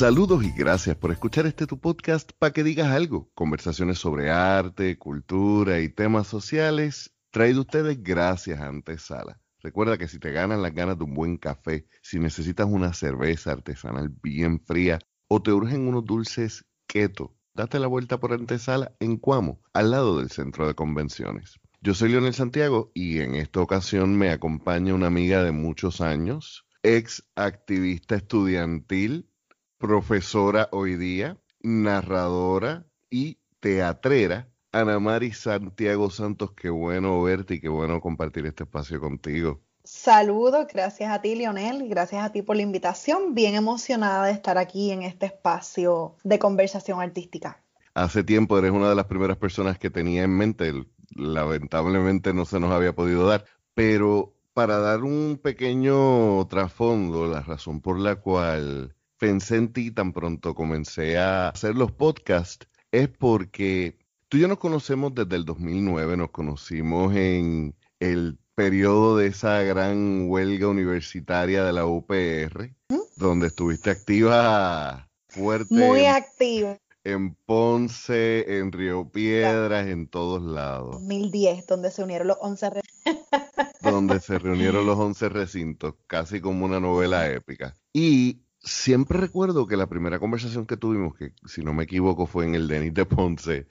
Saludos y gracias por escuchar este tu podcast para que digas algo. Conversaciones sobre arte, cultura y temas sociales. Traído ustedes gracias a Antesala. Recuerda que si te ganan las ganas de un buen café, si necesitas una cerveza artesanal bien fría o te urgen unos dulces keto, date la vuelta por Antesala en Cuamo, al lado del centro de convenciones. Yo soy Leonel Santiago y en esta ocasión me acompaña una amiga de muchos años, ex activista estudiantil profesora hoy día, narradora y teatrera. Ana Mari Santiago Santos, qué bueno verte y qué bueno compartir este espacio contigo. Saludos, gracias a ti Lionel y gracias a ti por la invitación. Bien emocionada de estar aquí en este espacio de conversación artística. Hace tiempo eres una de las primeras personas que tenía en mente, lamentablemente no se nos había podido dar, pero para dar un pequeño trasfondo, la razón por la cual pensé en ti tan pronto comencé a hacer los podcasts es porque tú y yo nos conocemos desde el 2009, nos conocimos en el periodo de esa gran huelga universitaria de la UPR, donde estuviste activa fuerte. Muy activa. En Ponce, en Río Piedras, en todos lados. 2010, donde se unieron los 11 donde se reunieron los 11 recintos, casi como una novela épica. Y siempre recuerdo que la primera conversación que tuvimos, que si no me equivoco fue en el Denis de Ponce,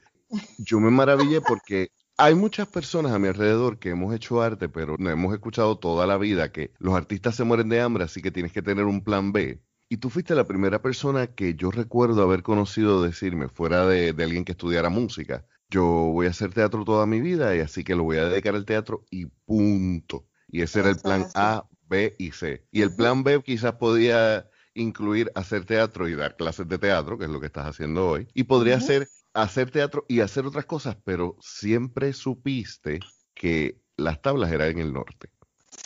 yo me maravillé porque hay muchas personas a mi alrededor que hemos hecho arte, pero no hemos escuchado toda la vida que los artistas se mueren de hambre, así que tienes que tener un plan B. Y tú fuiste la primera persona que yo recuerdo haber conocido decirme, fuera de, de alguien que estudiara música, yo voy a hacer teatro toda mi vida y así que lo voy a dedicar al teatro y punto. Y ese era el plan A, B y C. Y el plan B quizás podía incluir hacer teatro y dar clases de teatro, que es lo que estás haciendo hoy, y podría ser hacer teatro y hacer otras cosas, pero siempre supiste que las tablas eran en el norte.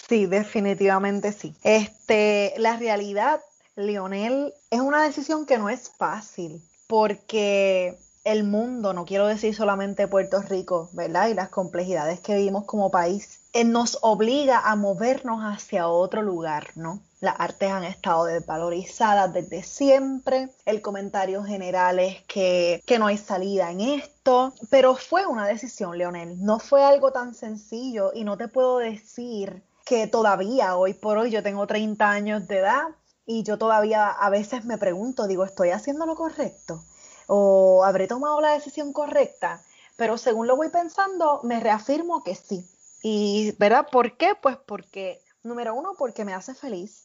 Sí, definitivamente sí. Este, la realidad, Lionel, es una decisión que no es fácil, porque el mundo, no quiero decir solamente Puerto Rico, ¿verdad? Y las complejidades que vivimos como país, nos obliga a movernos hacia otro lugar, ¿no? Las artes han estado desvalorizadas desde siempre. El comentario general es que, que no hay salida en esto. Pero fue una decisión, Leonel. No fue algo tan sencillo y no te puedo decir que todavía, hoy por hoy, yo tengo 30 años de edad y yo todavía a veces me pregunto, digo, ¿estoy haciendo lo correcto? ¿O habré tomado la decisión correcta? Pero según lo voy pensando, me reafirmo que sí. ¿Y verdad? ¿Por qué? Pues porque, número uno, porque me hace feliz.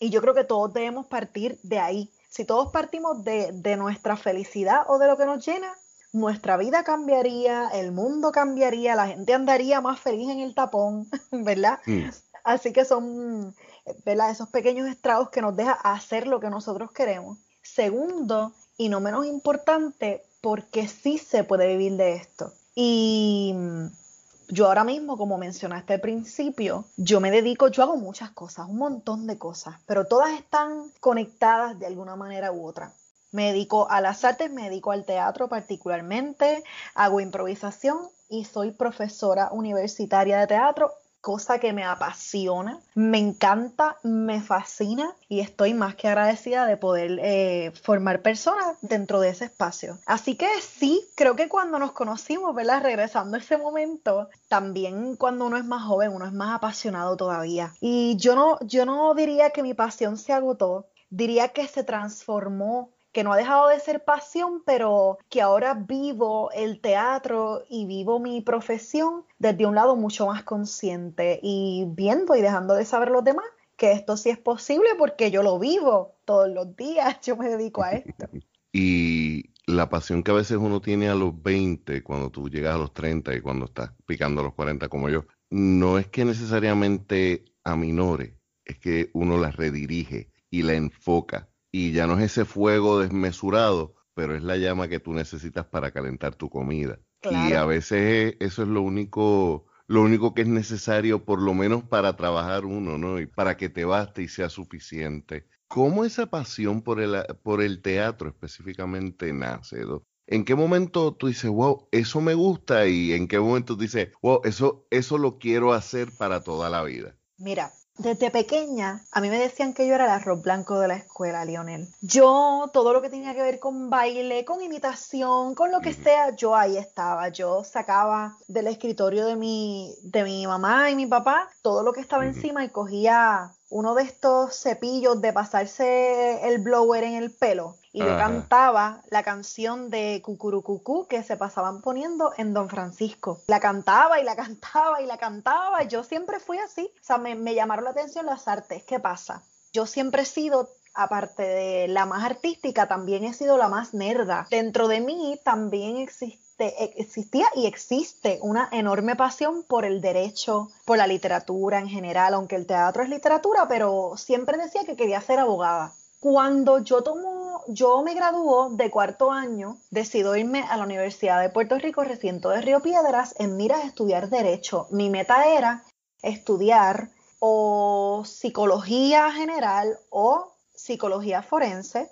Y yo creo que todos debemos partir de ahí. Si todos partimos de, nuestra felicidad o de lo que nos llena, nuestra vida cambiaría, el mundo cambiaría, la gente andaría más feliz en el tapón, ¿verdad? Mm. Así que son, ¿verdad? Esos pequeños estragos que nos deja hacer lo que nosotros queremos. Segundo, y no menos importante, porque sí se puede vivir de esto. Y yo ahora mismo, como mencionaste al principio, yo me dedico, yo hago muchas cosas, un montón de cosas, pero todas están conectadas de alguna manera u otra. Me dedico a las artes, me dedico al teatro particularmente, hago improvisación y soy profesora universitaria de teatro cosa que me apasiona, me encanta, me fascina y estoy más que agradecida de poder eh, formar personas dentro de ese espacio. Así que sí, creo que cuando nos conocimos, ¿verdad? Regresando a ese momento, también cuando uno es más joven, uno es más apasionado todavía. Y yo no, yo no diría que mi pasión se agotó, diría que se transformó que no ha dejado de ser pasión, pero que ahora vivo el teatro y vivo mi profesión desde un lado mucho más consciente y viendo y dejando de saber los demás que esto sí es posible porque yo lo vivo todos los días, yo me dedico a esto. Y la pasión que a veces uno tiene a los 20, cuando tú llegas a los 30 y cuando estás picando a los 40 como yo, no es que necesariamente aminore, es que uno la redirige y la enfoca y ya no es ese fuego desmesurado, pero es la llama que tú necesitas para calentar tu comida. Y a veces eso es lo único, lo único que es necesario, por lo menos para trabajar uno, ¿no? Y para que te baste y sea suficiente. ¿Cómo esa pasión por el, por el teatro específicamente nace? ¿En qué momento tú dices, wow, eso me gusta? Y en qué momento tú dices, wow, eso, eso lo quiero hacer para toda la vida? Mira, Desde pequeña, a mí me decían que yo era el arroz blanco de la escuela, Lionel. Yo, todo lo que tenía que ver con baile, con imitación, con lo que sea, yo ahí estaba. Yo sacaba del escritorio de mi, de mi mamá y mi papá todo lo que estaba encima y cogía uno de estos cepillos de pasarse el blower en el pelo y yo cantaba la canción de Cucurucucú que se pasaban poniendo en Don Francisco. La cantaba y la cantaba y la cantaba. Yo siempre fui así. O sea, me, me llamaron la atención las artes. ¿Qué pasa? Yo siempre he sido aparte de la más artística, también he sido la más nerda. Dentro de mí también existe e, existía y existe una enorme pasión por el derecho, por la literatura en general, aunque el teatro es literatura, pero siempre decía que quería ser abogada. Cuando yo tomo, yo me graduó de cuarto año, decido irme a la Universidad de Puerto Rico, recinto de Río Piedras, en miras a estudiar derecho. Mi meta era estudiar o psicología general o psicología forense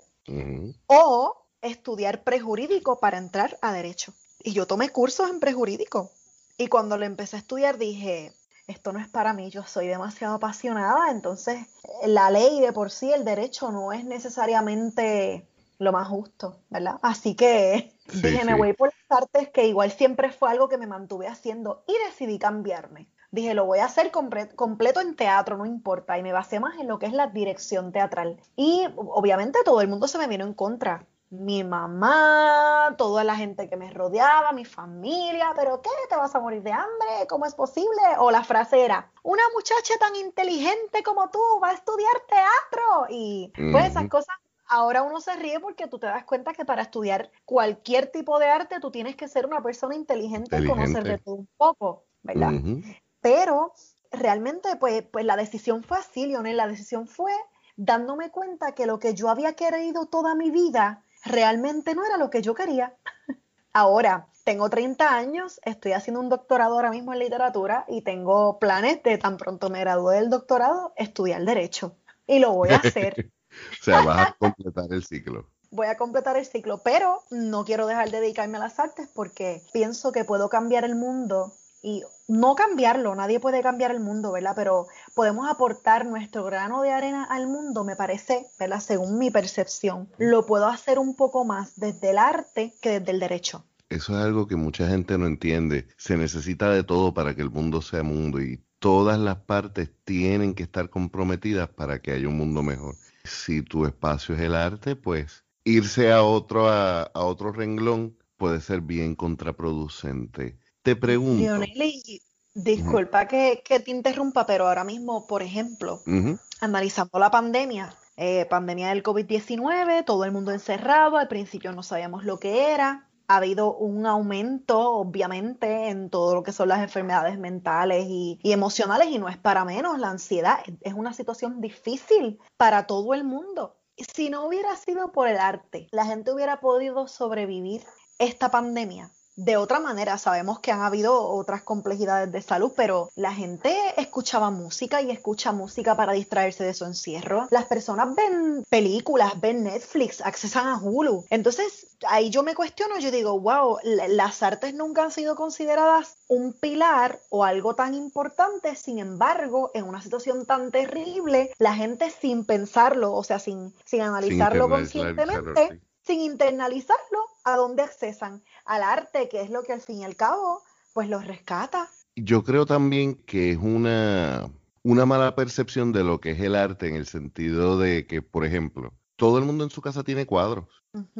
o estudiar prejurídico para entrar a derecho. Y yo tomé cursos en prejurídico. Y cuando lo empecé a estudiar dije, esto no es para mí, yo soy demasiado apasionada, entonces la ley de por sí, el derecho no es necesariamente lo más justo, ¿verdad? Así que dije, me voy por las artes, que igual siempre fue algo que me mantuve haciendo y decidí cambiarme. Dije, lo voy a hacer completo en teatro, no importa, y me basé más en lo que es la dirección teatral. Y obviamente todo el mundo se me vino en contra mi mamá, toda la gente que me rodeaba, mi familia, pero ¿qué? ¿Te vas a morir de hambre? ¿Cómo es posible? O la frase era, una muchacha tan inteligente como tú va a estudiar teatro. Y pues esas cosas, ahora uno se ríe porque tú te das cuenta que para estudiar cualquier tipo de arte tú tienes que ser una persona inteligente, y conocer de todo un poco, ¿verdad? Pero realmente pues, pues la decisión fue así, Lionel, la decisión fue dándome cuenta que lo que yo había querido toda mi vida realmente no era lo que yo quería. Ahora, tengo 30 años, estoy haciendo un doctorado ahora mismo en literatura y tengo planes de tan pronto me gradúe del doctorado, estudiar derecho. Y lo voy a hacer. o sea, vas a completar el ciclo. Voy a completar el ciclo, pero no quiero dejar de dedicarme a las artes porque pienso que puedo cambiar el mundo y no cambiarlo, nadie puede cambiar el mundo, ¿verdad? Pero podemos aportar nuestro grano de arena al mundo, me parece, ¿verdad? Según mi percepción, lo puedo hacer un poco más desde el arte que desde el derecho. Eso es algo que mucha gente no entiende. Se necesita de todo para que el mundo sea mundo y todas las partes tienen que estar comprometidas para que haya un mundo mejor. Si tu espacio es el arte, pues irse a otro, a otro renglón puede ser bien contraproducente te pregunto. Lionel, disculpa que, te interrumpa, pero ahora mismo, por ejemplo, analizando la pandemia, eh, pandemia del COVID-19, todo el mundo encerrado, al principio no sabíamos lo que era, ha habido un aumento, obviamente, en todo lo que son las enfermedades mentales y, y, emocionales, y no es para menos, la ansiedad es una situación difícil para todo el mundo. Si no hubiera sido por el arte, la gente hubiera podido sobrevivir esta pandemia de otra manera. Sabemos que han habido otras complejidades de salud, pero la gente escuchaba música y escucha música para distraerse de su encierro. Las personas ven películas, ven Netflix, accesan a Hulu. Entonces, ahí yo me cuestiono, yo digo, wow, las artes nunca han sido consideradas un pilar o algo tan importante, sin embargo, en una situación tan terrible, la gente sin pensarlo, o sea, sin, sin analizarlo conscientemente, sin internalizarlo, ¿a dónde accesan? Al arte, que es lo que al fin y al cabo, pues los rescata. Yo creo también que es una, una mala percepción de lo que es el arte en el sentido de que, por ejemplo, todo el mundo en su casa tiene cuadros,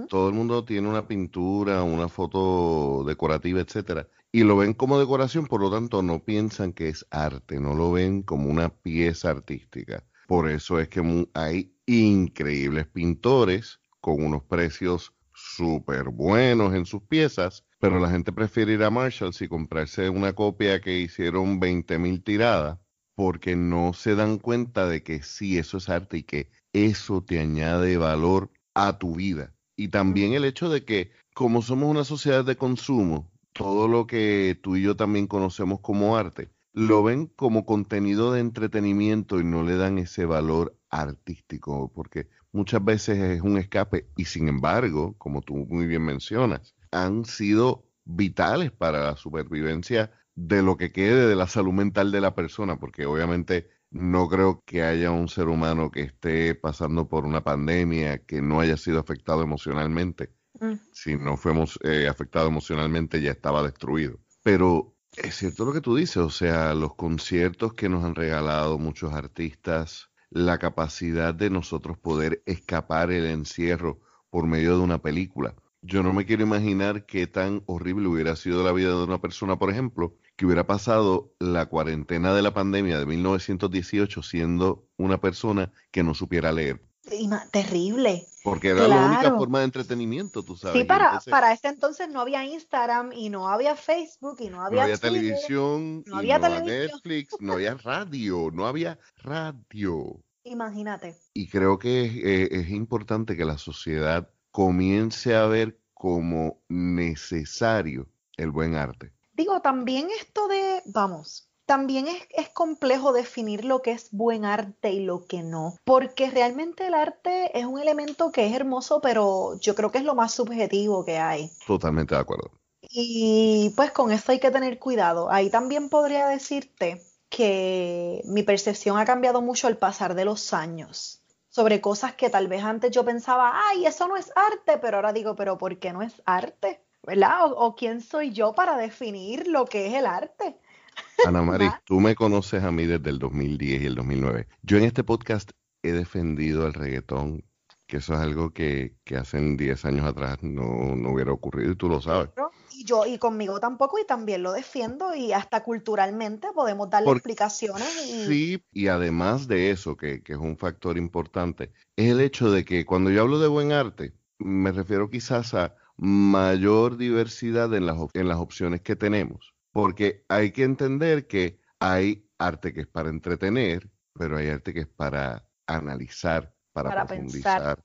todo el mundo tiene una pintura, una foto decorativa, etcétera, y lo ven como decoración, por lo tanto no piensan que es arte, no lo ven como una pieza artística. Por eso es que hay increíbles pintores con unos precios súper buenos en sus piezas, pero la gente prefiere ir a Marshalls y comprarse una copia que hicieron 20 mil tiradas porque no se dan cuenta de que sí, eso es arte y que eso te añade valor a tu vida. Y también el hecho de que como somos una sociedad de consumo, todo lo que tú y yo también conocemos como arte, lo ven como contenido de entretenimiento y no le dan ese valor artístico, porque muchas veces es un escape y sin embargo, como tú muy bien mencionas, han sido vitales para la supervivencia de lo que quede de la salud mental de la persona, porque obviamente no creo que haya un ser humano que esté pasando por una pandemia que no haya sido afectado emocionalmente. Mm. Si no fuimos eh, afectado emocionalmente, ya estaba destruido. Pero es cierto lo que tú dices, o sea, los conciertos que nos han regalado muchos artistas, la capacidad de nosotros poder escapar el encierro por medio de una película. Yo no me quiero imaginar qué tan horrible hubiera sido la vida de una persona, por ejemplo, que hubiera pasado la cuarentena de la pandemia de 1918 siendo una persona que no supiera leer. Terrible. Porque era la única forma de entretenimiento, tú sabes. Sí, para, para ese entonces no había Instagram y no había Facebook y no había, no había televisión, no había, Netflix, no había radio, no había radio. Imagínate. Y creo que eh, es importante que la sociedad comience a ver como necesario el buen arte. Digo, también esto de, vamos, también es, es, complejo definir lo que es buen arte y lo que no, porque realmente el arte es un elemento que es hermoso, pero yo creo que es lo más subjetivo que hay. Totalmente de acuerdo. Y pues con eso hay que tener cuidado. Ahí también podría decirte que mi percepción ha cambiado mucho al pasar de los años sobre cosas que tal vez antes yo pensaba, ay, eso no es arte, pero ahora digo, pero ¿por qué no es arte? ¿Verdad? O, quién soy yo para definir lo que es el arte. Ana María, tú me conoces a mí desde el 2010 y el 2009. Yo en este podcast he defendido el reggaetón, que eso es algo que, que hace 10 años atrás no, no hubiera ocurrido y tú lo sabes y yo y conmigo tampoco y también lo defiendo y hasta culturalmente podemos darle explicaciones. Sí, y además de eso, que, que, es un factor importante, es el hecho de que cuando yo hablo de buen arte, me refiero quizás a mayor diversidad en las, en las opciones que tenemos, porque hay que entender que hay arte que es para entretener, pero hay arte que es para analizar, para, profundizar,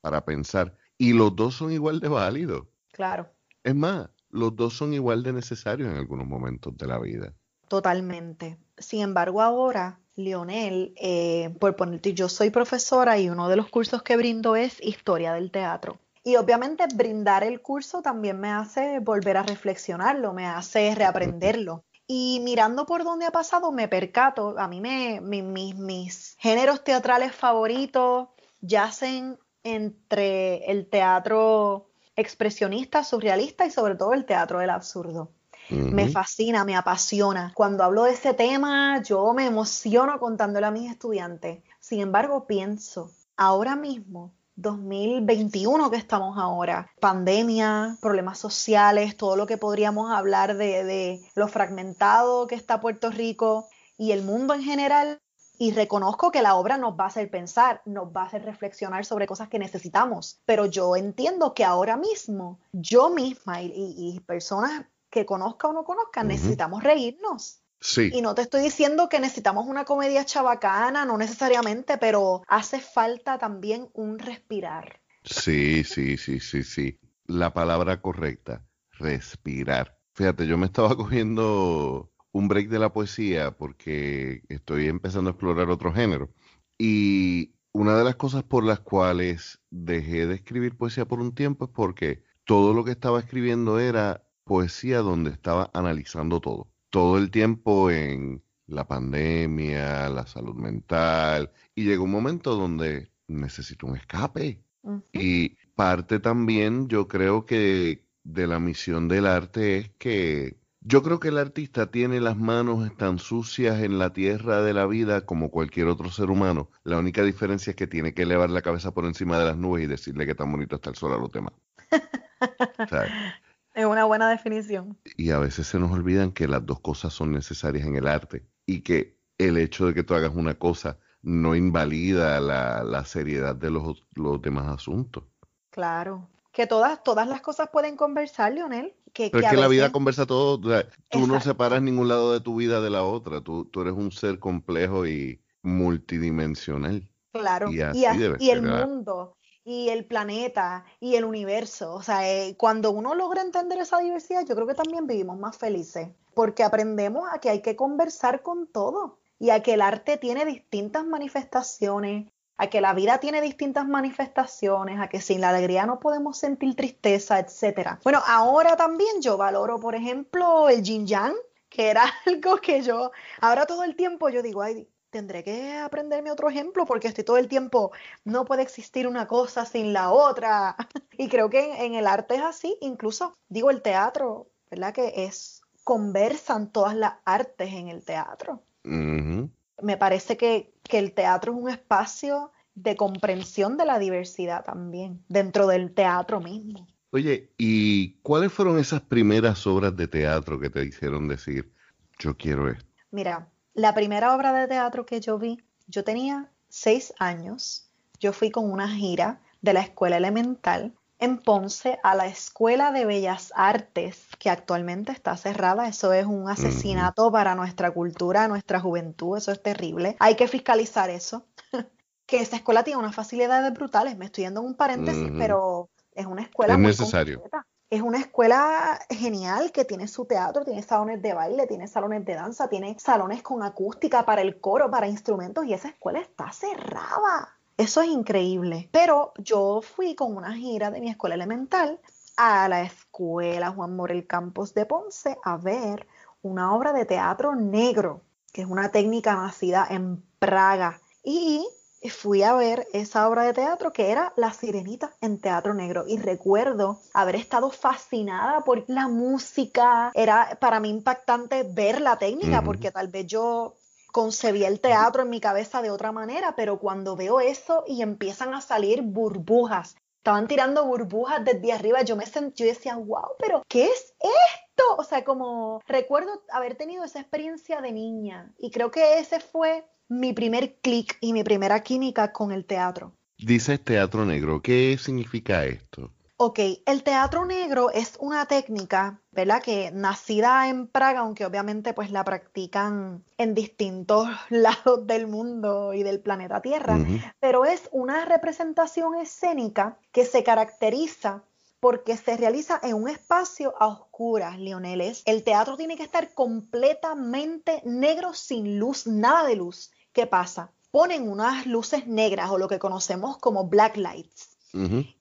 para pensar, y los dos son igual de válidos. Claro. Es más, los dos son igual de necesarios en algunos momentos de la vida. Totalmente. Sin embargo, ahora, Lionel, eh, por ponerte, yo soy profesora y uno de los cursos que brindo es historia del teatro. Y obviamente brindar el curso también me hace volver a reflexionarlo, me hace reaprenderlo. Y mirando por dónde ha pasado, me percato, a mí me, mis, mis géneros teatrales favoritos yacen entre el teatro expresionista, surrealista y sobre todo el teatro del absurdo. Me fascina, me apasiona. Cuando hablo de ese tema, yo me emociono contándole a mis estudiantes. Sin embargo, pienso, ahora mismo, 2021 que estamos ahora, pandemia, problemas sociales, todo lo que podríamos hablar de, de lo fragmentado que está Puerto Rico y el mundo en general, y reconozco que la obra nos va a hacer pensar, nos va a hacer reflexionar sobre cosas que necesitamos, pero yo entiendo que ahora mismo yo misma y, personas que conozca o no conozcan necesitamos reírnos. Sí. Y no te estoy diciendo que necesitamos una comedia chabacana, no necesariamente, pero hace falta también un respirar. Sí, sí, sí, sí, sí. La palabra correcta, respirar. Fíjate, yo me estaba cogiendo un break de la poesía porque estoy empezando a explorar otro género. Y una de las cosas por las cuales dejé de escribir poesía por un tiempo es porque todo lo que estaba escribiendo era poesía donde estaba analizando todo. Todo el tiempo en la pandemia, la salud mental. Y llegó un momento donde necesito un escape. Y parte también, yo creo que de la misión del arte es que yo creo que el artista tiene las manos tan sucias en la tierra de la vida como cualquier otro ser humano. La única diferencia es que tiene que elevar la cabeza por encima de las nubes y decirle que tan bonito está el sol a los demás. es una buena definición. Y a veces se nos olvidan que las dos cosas son necesarias en el arte y que el hecho de que tú hagas una cosa no invalida la, seriedad de los, los demás asuntos. Claro, que todas, todas las cosas pueden conversar, Lionel. Pero es que la vida conversa todo. tú no separas ningún lado de tu vida de la otra. Tú, tú eres un ser complejo y multidimensional. Claro. Y, el mundo, y el planeta, y el universo. O sea, eh, cuando uno logra entender esa diversidad, yo creo que también vivimos más felices. Porque aprendemos a que hay que conversar con todo. Y a que el arte tiene distintas manifestaciones, a que la vida tiene distintas manifestaciones, a que sin la alegría no podemos sentir tristeza, etc. Bueno, ahora también yo valoro, por ejemplo, el yin yang, que era algo que yo, ahora todo el tiempo yo digo, ay, tendré que aprenderme otro ejemplo porque estoy todo el tiempo, no puede existir una cosa sin la otra. Y creo que en, el arte es así, incluso digo el teatro, ¿verdad? Que es, conversan todas las artes en el teatro. Me parece que, que el teatro es un espacio de comprensión de la diversidad también, dentro del teatro mismo. Oye, ¿y cuáles fueron esas primeras obras de teatro que te hicieron decir, yo quiero esto? Mira, la primera obra de teatro que yo vi, yo tenía seis años, yo fui con una gira de la escuela elemental en Ponce a la Escuela de Bellas Artes, que actualmente está cerrada. Eso es un asesinato para nuestra cultura, nuestra juventud, eso es terrible. Hay que fiscalizar eso. que esa escuela tiene unas facilidades brutales. Me estoy yendo en un paréntesis, pero es una escuela es necesario. Es una escuela genial que tiene su teatro, tiene salones de baile, tiene salones de danza, tiene salones con acústica para el coro, para instrumentos y esa escuela está cerrada. Eso es increíble. Pero yo fui con una gira de mi escuela elemental a la escuela Juan Morel Campos de Ponce a ver una obra de teatro negro, que es una técnica nacida en Praga. Y fui a ver esa obra de teatro que era La Sirenita en Teatro Negro y recuerdo haber estado fascinada por la música, era para mí impactante ver la técnica porque tal vez yo concebía el teatro en mi cabeza de otra manera, pero cuando veo eso y empiezan a salir burbujas, estaban tirando burbujas desde arriba, yo me sentí, yo decía, wow, pero ¿qué es esto? O sea, como recuerdo haber tenido esa experiencia de niña y creo que ese fue mi primer clic y mi primera química con el teatro. Dices teatro negro, ¿qué significa esto? Ok, el teatro negro es una técnica, ¿verdad? Que nacida en Praga, aunque obviamente pues la practican en distintos lados del mundo y del planeta Tierra, pero es una representación escénica que se caracteriza porque se realiza en un espacio a oscuras, Leoneles. El teatro tiene que estar completamente negro, sin luz, nada de luz. ¿Qué pasa? Ponen unas luces negras o lo que conocemos como black lights.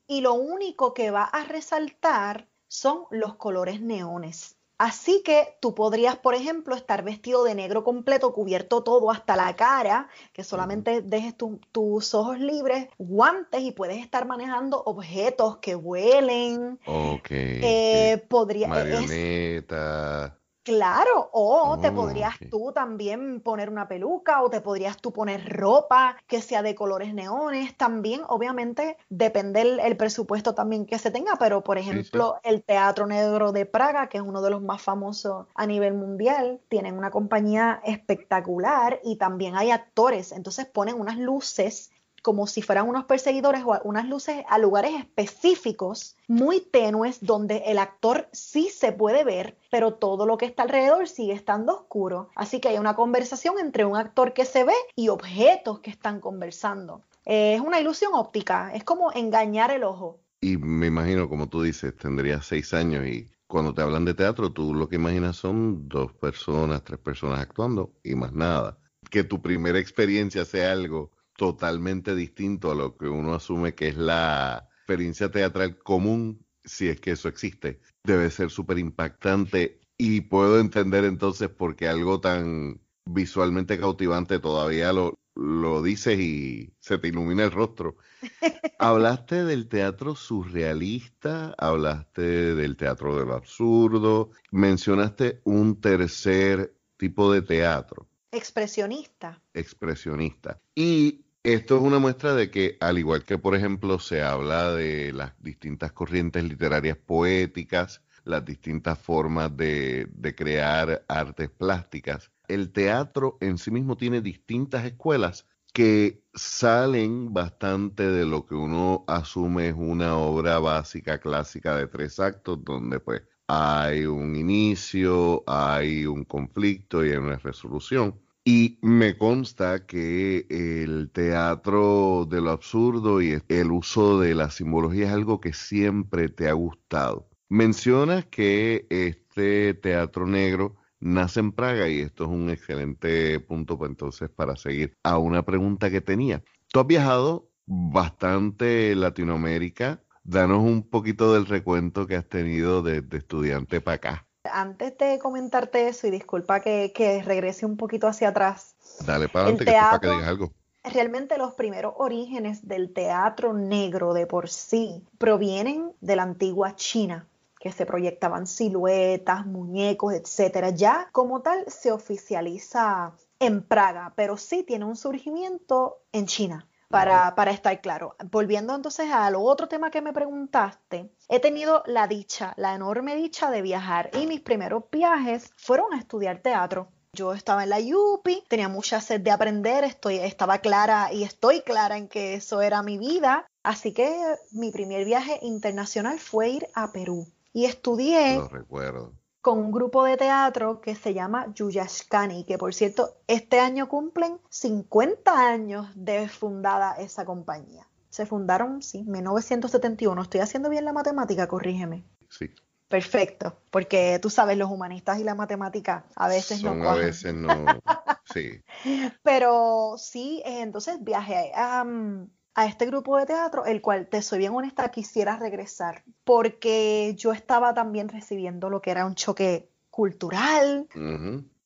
Y lo único que va a resaltar son los colores neones. Así que tú podrías, por ejemplo, estar vestido de negro completo, cubierto todo hasta la cara, que solamente dejes tus ojos libres, guantes y puedes estar manejando objetos que huelen. Ok. Eh, podría, Marioneta. Claro, o te podrías tú también poner una peluca o te podrías tú poner ropa que sea de colores neones. También, obviamente, depende el, presupuesto también que se tenga, pero por ejemplo, el Teatro Negro de Praga, que es uno de los más famosos a nivel mundial, tienen una compañía espectacular y también hay actores. Entonces ponen unas luces como si fueran unos perseguidores o unas luces a lugares específicos, muy tenues, donde el actor sí se puede ver, pero todo lo que está alrededor sigue estando oscuro. Así que hay una conversación entre un actor que se ve y objetos que están conversando. es una ilusión óptica, es como engañar el ojo. Y me imagino, como tú dices, tendría seis años y cuando te hablan de teatro, tú lo que imaginas son dos personas, tres personas actuando y más nada. Que tu primera experiencia sea algo totalmente distinto a lo que uno asume que es la experiencia teatral común, si es que eso existe. Debe ser súper impactante y puedo entender entonces por qué algo tan visualmente cautivante todavía lo, lo dices y se te ilumina el rostro. Hablaste del teatro surrealista, hablaste del teatro de lo absurdo, mencionaste un tercer tipo de teatro. Expresionista. Expresionista. Y esto es una muestra de que, al igual que, por ejemplo, se habla de las distintas corrientes literarias poéticas, las distintas formas de, de crear artes plásticas, el teatro en sí mismo tiene distintas escuelas que salen bastante de lo que uno asume es una obra básica clásica de tres actos, donde pues hay un inicio, hay un conflicto y hay una resolución. Y me consta que el teatro de lo absurdo y el uso de la simbología es algo que siempre te ha gustado. Mencionas que este teatro negro nace en Praga y esto es un excelente punto pues, entonces para seguir a una pregunta que tenía. Tú has viajado bastante Latinoamérica. Danos un poquito del recuento que has tenido de, estudiante para acá. Antes de comentarte eso, y disculpa que, que regrese un poquito hacia atrás. Dale para adelante, que, que digas algo realmente los primeros orígenes del teatro negro de por sí provienen de la antigua China que se proyectaban siluetas, muñecos, etcétera. Ya como tal se oficializa en Praga, pero sí tiene un surgimiento en China. Para, para, estar claro. Volviendo entonces al otro tema que me preguntaste, he tenido la dicha, la enorme dicha de viajar y mis primeros viajes fueron a estudiar teatro. Yo estaba en la UPI, tenía mucha sed de aprender, estoy, estaba clara y estoy clara en que eso era mi vida. Así que mi primer viaje internacional fue ir a Perú y estudié con un grupo de teatro que se llama Yuyashkani, que por cierto, este año cumplen 50 años de fundada esa compañía. Se fundaron, sí, en 1971. Estoy haciendo bien la matemática, corrígeme. Sí. Perfecto, porque tú sabes, los humanistas y la matemática a veces no no. A veces no, sí. Pero sí, eh, entonces viajé a, a este grupo de teatro, el cual, te soy bien honesta, quisiera regresar, porque yo estaba también recibiendo lo que era un choque cultural,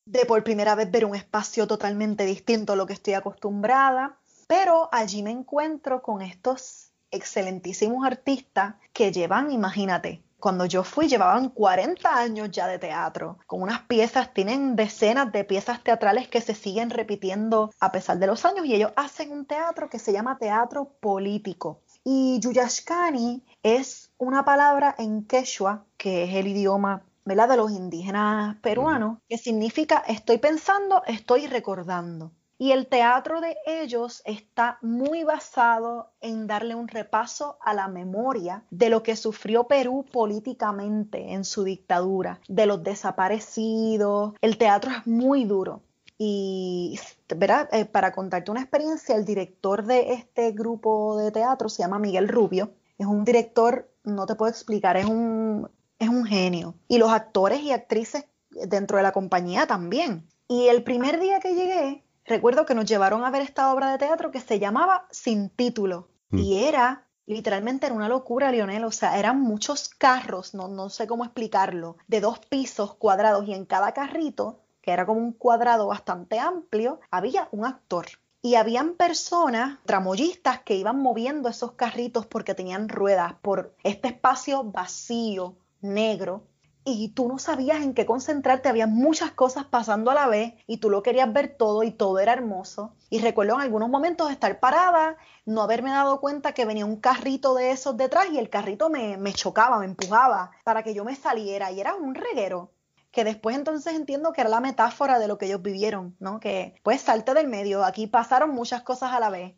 de por primera vez ver un espacio totalmente distinto a lo que estoy acostumbrada, pero allí me encuentro con estos excelentísimos artistas que llevan, imagínate, cuando yo fui llevaban 40 años ya de teatro, con unas piezas, tienen decenas de piezas teatrales que se siguen repitiendo a pesar de los años y ellos hacen un teatro que se llama teatro político. Y Yuyashkani es una palabra en quechua, que es el idioma ¿verdad? de los indígenas peruanos, que significa estoy pensando, estoy recordando. Y el teatro de ellos está muy basado en darle un repaso a la memoria de lo que sufrió Perú políticamente en su dictadura, de los desaparecidos. El teatro es muy duro. Y eh, para contarte una experiencia, el director de este grupo de teatro se llama Miguel Rubio. Es un director, no te puedo explicar, es un, es un genio. Y los actores y actrices dentro de la compañía también. Y el primer día que llegué, recuerdo que nos llevaron a ver esta obra de teatro que se llamaba Sin título mm. y era literalmente era una locura, Lionel, o sea, eran muchos carros, no, no sé cómo explicarlo, de dos pisos cuadrados y en cada carrito, que era como un cuadrado bastante amplio, había un actor. Y habían personas, tramoyistas, que iban moviendo esos carritos porque tenían ruedas por este espacio vacío, negro, y tú no sabías en qué concentrarte, había muchas cosas pasando a la vez y tú lo querías ver todo y todo era hermoso. Y recuerdo en algunos momentos estar parada, no haberme dado cuenta que venía un carrito de esos detrás y el carrito me, me chocaba, me empujaba para que yo me saliera y era un reguero que después entonces entiendo que era la metáfora de lo que ellos vivieron, ¿no? Que pues salte del medio, aquí pasaron muchas cosas a la vez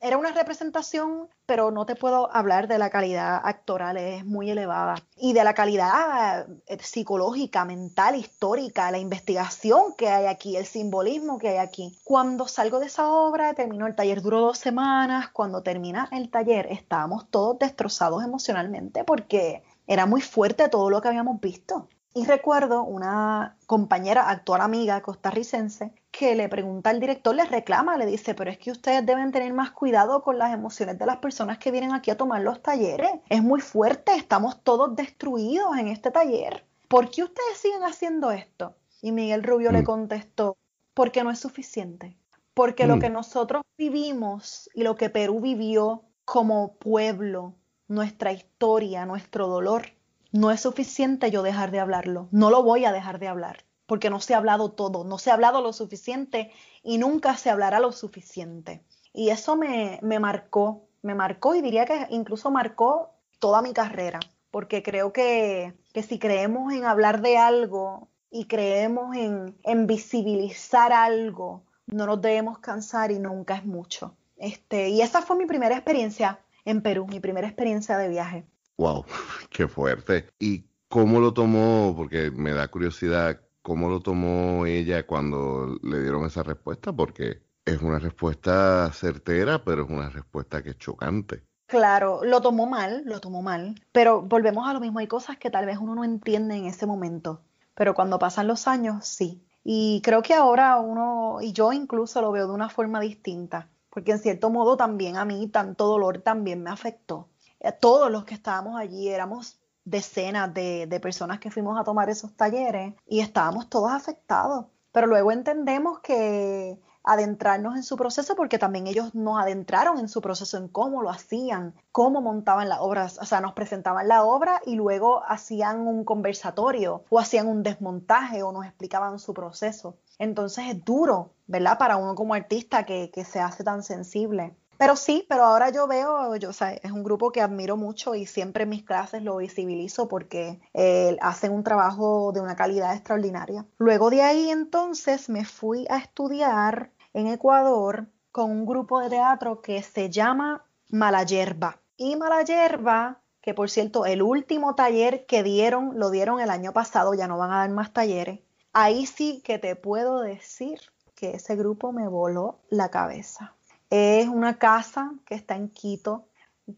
era una representación, pero no te puedo hablar de la calidad actoral, es muy elevada. Y de la calidad eh, psicológica, mental, histórica, la investigación que hay aquí, el simbolismo que hay aquí. Cuando salgo de esa obra, terminó el taller, duró dos semanas, cuando termina el taller estábamos todos destrozados emocionalmente porque era muy fuerte todo lo que habíamos visto. Y recuerdo una compañera, actual amiga costarricense, que le pregunta al director, le reclama, le dice, pero es que ustedes deben tener más cuidado con las emociones de las personas que vienen aquí a tomar los talleres. Es muy fuerte, estamos todos destruidos en este taller. ¿Por qué ustedes siguen haciendo esto? Y Miguel Rubio le mm. contestó, porque no es suficiente. Porque lo mm. que nosotros vivimos y lo que Perú vivió como pueblo, nuestra historia, nuestro dolor, no es suficiente yo dejar de hablarlo. No lo voy a dejar de hablar porque no se ha hablado todo, no se ha hablado lo suficiente y nunca se hablará lo suficiente. Y eso me, me marcó, me marcó y diría que incluso marcó toda mi carrera, porque creo que, que si creemos en hablar de algo y creemos en, en visibilizar algo, no nos debemos cansar y nunca es mucho. Este, y esa fue mi primera experiencia en Perú, mi primera experiencia de viaje. Wow, qué fuerte. ¿Y cómo lo tomó? Porque me da curiosidad, ¿cómo lo tomó ella cuando le dieron esa respuesta? Porque es una respuesta certera, pero es una respuesta que es chocante. Claro, lo tomó mal, lo tomó mal, pero volvemos a lo mismo, hay cosas que tal vez uno no entiende en ese momento, pero cuando pasan los años, sí. Y creo que ahora uno, y yo incluso lo veo de una forma distinta, porque en cierto modo también a mí tanto dolor también me afectó todos los que estábamos allí éramos decenas de, personas que fuimos a tomar esos talleres y estábamos todos afectados. Pero luego entendemos que adentrarnos en su proceso porque también ellos nos adentraron en su proceso, en cómo lo hacían, cómo montaban las obras, o sea, nos presentaban la obra y luego hacían un conversatorio o hacían un desmontaje o nos explicaban su proceso. Entonces es duro, ¿verdad? Para uno como artista que se hace tan sensible. Pero sí, pero ahora yo veo, yo, o sea, es un grupo que admiro mucho y siempre en mis clases lo visibilizo porque eh, hacen un trabajo de una calidad extraordinaria. Luego de ahí entonces me fui a estudiar en Ecuador con un grupo de teatro que se llama Malayerba. Y Malayerba, que por cierto, el último taller que dieron, lo dieron el año pasado, ya no van a dar más talleres. Ahí sí que te puedo decir que ese grupo me voló la cabeza. Es una casa que está en Quito,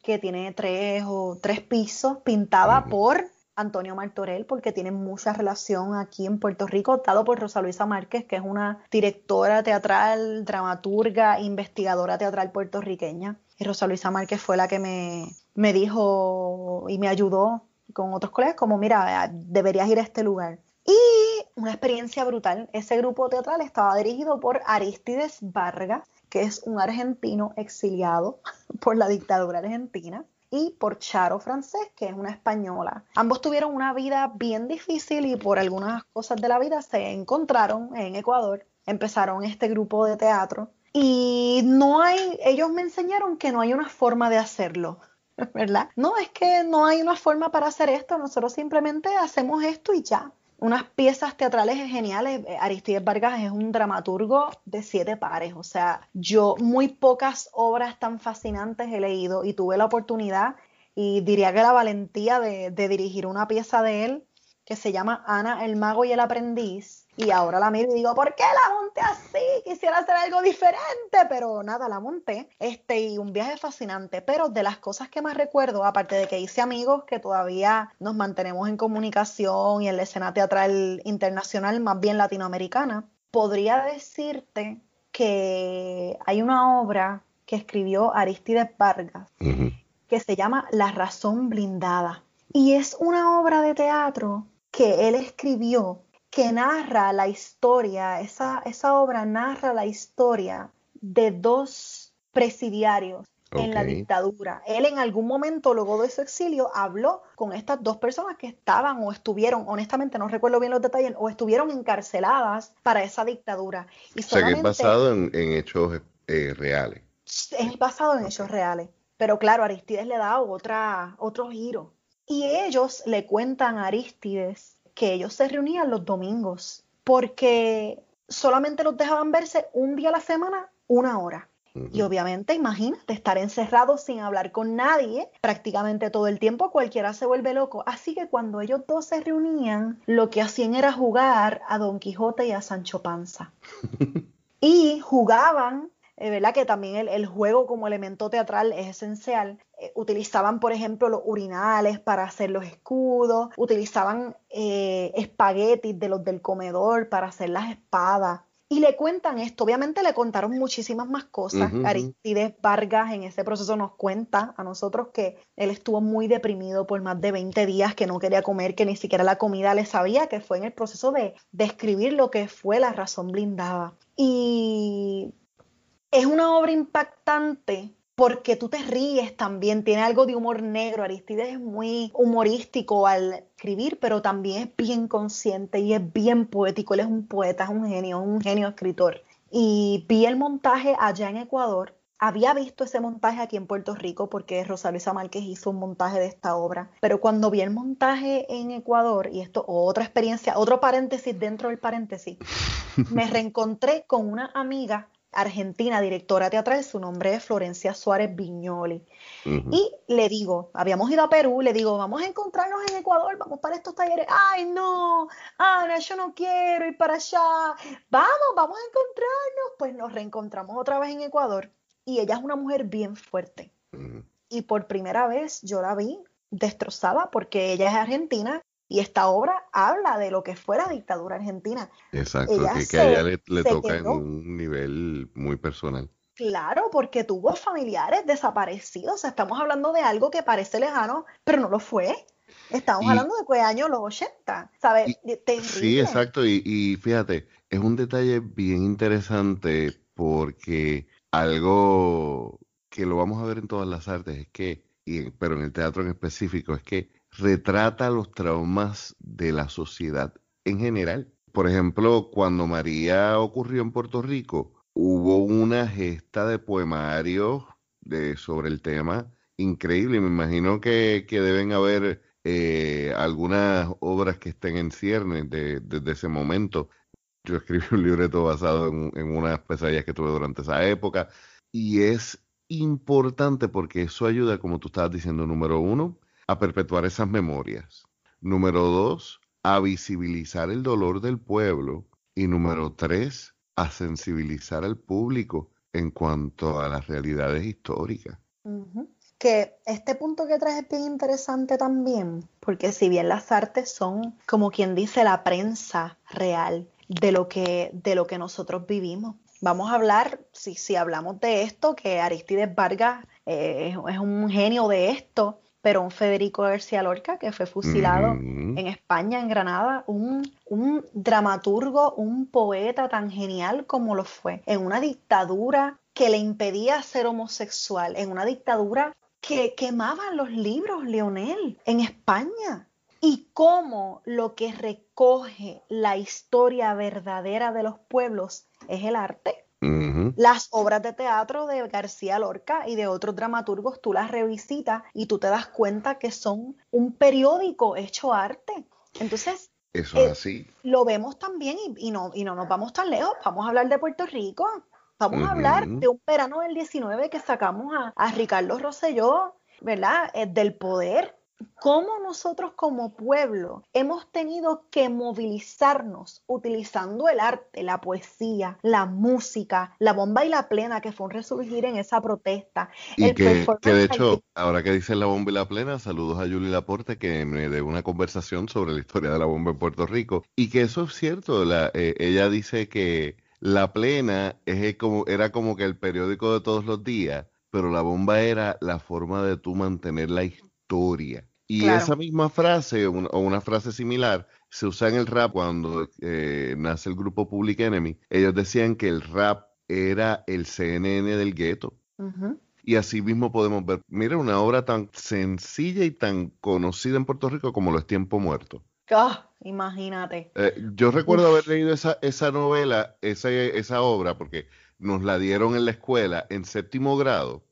que tiene tres o tres pisos, pintada por Antonio Martorell, porque tiene mucha relación aquí en Puerto Rico, dado por Rosa Luisa Márquez, que es una directora teatral, dramaturga, investigadora teatral puertorriqueña. Y Rosa Luisa Márquez fue la que me, me dijo y me ayudó con otros colegas, como mira, deberías ir a este lugar. Y una experiencia brutal. Ese grupo teatral estaba dirigido por Aristides Vargas, que es un argentino exiliado por la dictadura argentina y por Charo Francés, que es una española. Ambos tuvieron una vida bien difícil y por algunas cosas de la vida se encontraron en Ecuador, empezaron este grupo de teatro y no hay, ellos me enseñaron que no hay una forma de hacerlo. ¿Verdad? No, es que no hay una forma para hacer esto, nosotros simplemente hacemos esto y ya unas piezas teatrales geniales. Eh, Aristides Vargas es un dramaturgo de siete pares, o sea, yo muy pocas obras tan fascinantes he leído y tuve la oportunidad y diría que la valentía de, de dirigir una pieza de él que se llama Ana, el mago y el aprendiz. Y ahora la miro y digo, ¿por qué la monté así? Quisiera hacer algo diferente, pero nada, la monté. Este, y un viaje fascinante. Pero de las cosas que más recuerdo, aparte de que hice amigos que todavía nos mantenemos en comunicación y en la escena teatral internacional, más bien latinoamericana, podría decirte que hay una obra que escribió Aristides Vargas que se llama La razón blindada. Y es una obra de teatro que él escribió que narra la historia, esa, esa obra narra la historia de dos presidiarios en la dictadura. Él en algún momento, luego de su exilio, habló con estas dos personas que estaban o estuvieron, honestamente no recuerdo bien los detalles, o estuvieron encarceladas para esa dictadura. Y o sea que es basado en, hechos eh, reales. Es basado en hechos reales. Pero claro, Aristides le da otra, otro giro. Y ellos le cuentan a Aristides que ellos se reunían los domingos porque solamente los dejaban verse un día a la semana, una hora. Y obviamente, imagínate, estar encerrado sin hablar con nadie prácticamente todo el tiempo, cualquiera se vuelve loco. Así que cuando ellos dos se reunían, lo que hacían era jugar a Don Quijote y a Sancho Panza. y jugaban eh, ¿verdad? Que también el, juego como elemento teatral es esencial. Eh, utilizaban, por ejemplo, los urinales para hacer los escudos, utilizaban eh, espaguetis de los del comedor para hacer las espadas. Y le cuentan esto, obviamente le contaron muchísimas más cosas. Aristides Vargas en ese proceso nos cuenta a nosotros que él estuvo muy deprimido por más de 20 días, que no quería comer, que ni siquiera la comida le sabía, que fue en el proceso de describir lo que fue la razón blindada. Y es una obra impactante porque tú te ríes también, tiene algo de humor negro. Aristides es muy humorístico al escribir, pero también es bien consciente y es bien poético. Él es un poeta, es un genio, un genio escritor. Y vi el montaje allá en Ecuador. Había visto ese montaje aquí en Puerto Rico porque Rosario Márquez hizo un montaje de esta obra, pero cuando vi el montaje en Ecuador, y esto otra experiencia, otro paréntesis dentro del paréntesis, me reencontré con una amiga argentina, directora teatral, su nombre es Florencia Suárez Viñoli. Y le digo, habíamos ido a Perú, le digo, vamos a encontrarnos en Ecuador, vamos para estos talleres. Ay, no, Ana, yo no quiero ir para allá. Vamos, vamos a encontrarnos. Pues nos reencontramos otra vez en Ecuador. Y ella es una mujer bien fuerte. Y por primera vez yo la vi destrozada porque ella es argentina y esta obra habla de lo que fue la dictadura argentina. Exacto, que, a ella le, toca en un nivel muy personal. Claro, porque tuvo familiares desaparecidos. estamos hablando de algo que parece lejano, pero no lo fue. Estamos hablando de que años los 80, ¿sabes? Sí, exacto. Y, y fíjate, es un detalle bien interesante porque algo que lo vamos a ver en todas las artes es que, y, pero en el teatro en específico, es que retrata los traumas de la sociedad en general. Por ejemplo, cuando María ocurrió en Puerto Rico, hubo una gesta de poemario de, sobre el tema increíble. Me imagino que, que deben haber eh, algunas obras que estén en ciernes desde ese momento. Yo escribí un libreto basado en, en unas pesadillas que tuve durante esa época y es importante porque eso ayuda, como tú estabas diciendo, número uno, a perpetuar esas memorias. Número dos, a visibilizar el dolor del pueblo. Y número tres, a sensibilizar al público en cuanto a las realidades históricas. Que este punto que traes es bien interesante también, porque si bien las artes son, como quien dice, la prensa real de lo que, de lo que nosotros vivimos. Vamos a hablar, si, si hablamos de esto, que Aristides Vargas eh, es un genio de esto, pero un Federico García Lorca que fue fusilado en España, en Granada, un, un, dramaturgo, un poeta tan genial como lo fue, en una dictadura que le impedía ser homosexual, en una dictadura que quemaban los libros, Leonel, en España. Y cómo lo que recoge la historia verdadera de los pueblos es el arte. Las obras de teatro de García Lorca y de otros dramaturgos, tú las revisitas y tú te das cuenta que son un periódico hecho arte. Entonces, eso es eh, así. Lo vemos también y, no, y no nos vamos tan lejos. Vamos a hablar de Puerto Rico. Vamos a hablar de un verano del 19 que sacamos a, a Ricardo Rosselló, ¿verdad? Eh, del poder cómo nosotros como pueblo hemos tenido que movilizarnos utilizando el arte, la poesía, la música, la bomba y la plena, que fue un resurgir en esa protesta. Y que, de hecho, ahora que dice la bomba y la plena, saludos a Julie Laporte que me dio una conversación sobre la historia de la bomba en Puerto Rico y que eso es cierto, eh, ella dice que la plena es como, era como que el periódico de todos los días, pero la bomba era la forma de tú mantener la historia. Y esa misma frase o una, frase similar se usa en el rap cuando eh, nace el grupo Public Enemy. Ellos decían que el rap era el CNN del gueto. Y así mismo podemos ver, mira, una obra tan sencilla y tan conocida en Puerto Rico como lo es Tiempo Muerto. Ah, imagínate. Eh, yo recuerdo haber leído esa, esa novela, esa, esa obra, porque nos la dieron en la escuela en séptimo grado.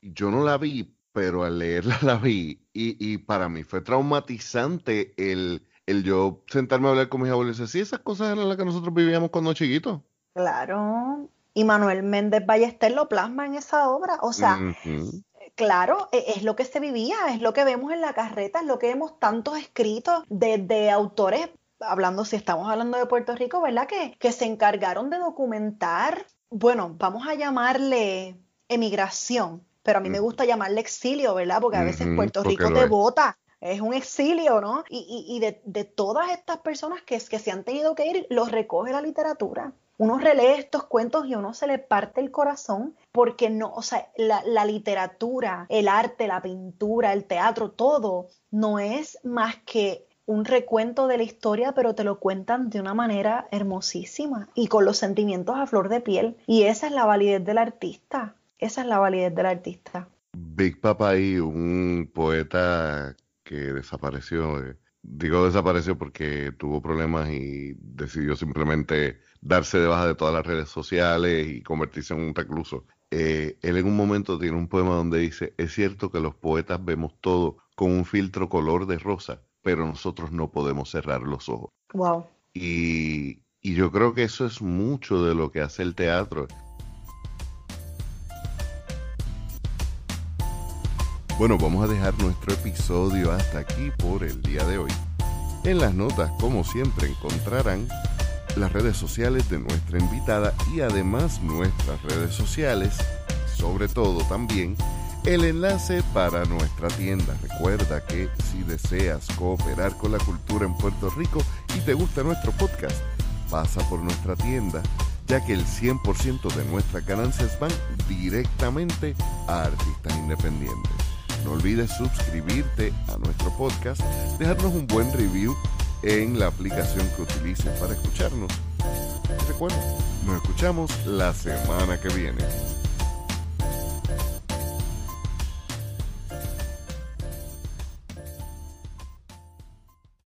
Yo no la vi, pero al leerla la vi y, para mí fue traumatizante el, el yo sentarme a hablar con mis abuelos y decir, sí, esas cosas eran las que nosotros vivíamos cuando chiquitos. Claro, y Manuel Méndez Ballester lo plasma en esa obra, o sea, claro, e, es, lo que se vivía, es lo que vemos en la carreta, es lo que vemos tantos escritos de, autores, hablando, si estamos hablando de Puerto Rico, ¿verdad? Que, que se encargaron de documentar, bueno, vamos a llamarle emigración, pero a mí me gusta llamarle exilio, ¿verdad? Porque a veces Puerto Rico te vota, es un exilio, ¿no? Y, y, de, de, todas estas personas que, que se han tenido que ir, los recoge la literatura. Uno relee estos cuentos y uno se le parte el corazón porque no, o sea, la, la literatura, el arte, la pintura, el teatro, todo no es más que un recuento de la historia, pero te lo cuentan de una manera hermosísima y con los sentimientos a flor de piel. Y esa es la validez del artista. Esa es la validez del artista. Big Papa y un poeta que desapareció, eh, digo desapareció porque tuvo problemas y decidió simplemente darse de baja de todas las redes sociales y convertirse en un recluso. Eh, él en un momento tiene un poema donde dice, es cierto que los poetas vemos todo con un filtro color de rosa, pero nosotros no podemos cerrar los ojos. Wow. Y, y yo creo que eso es mucho de lo que hace el teatro. Bueno, vamos a dejar nuestro episodio hasta aquí por el día de hoy. En las notas, como siempre, encontrarán las redes sociales de nuestra invitada y además nuestras redes sociales, sobre todo también el enlace para nuestra tienda. Recuerda que si deseas cooperar con la cultura en Puerto Rico y te gusta nuestro podcast, pasa por nuestra tienda, ya que el 100% de nuestras ganancias van directamente a artistas independientes. No olvides suscribirte a nuestro podcast, dejarnos un buen review en la aplicación que utilices para escucharnos. Recuerda, nos escuchamos la semana que viene.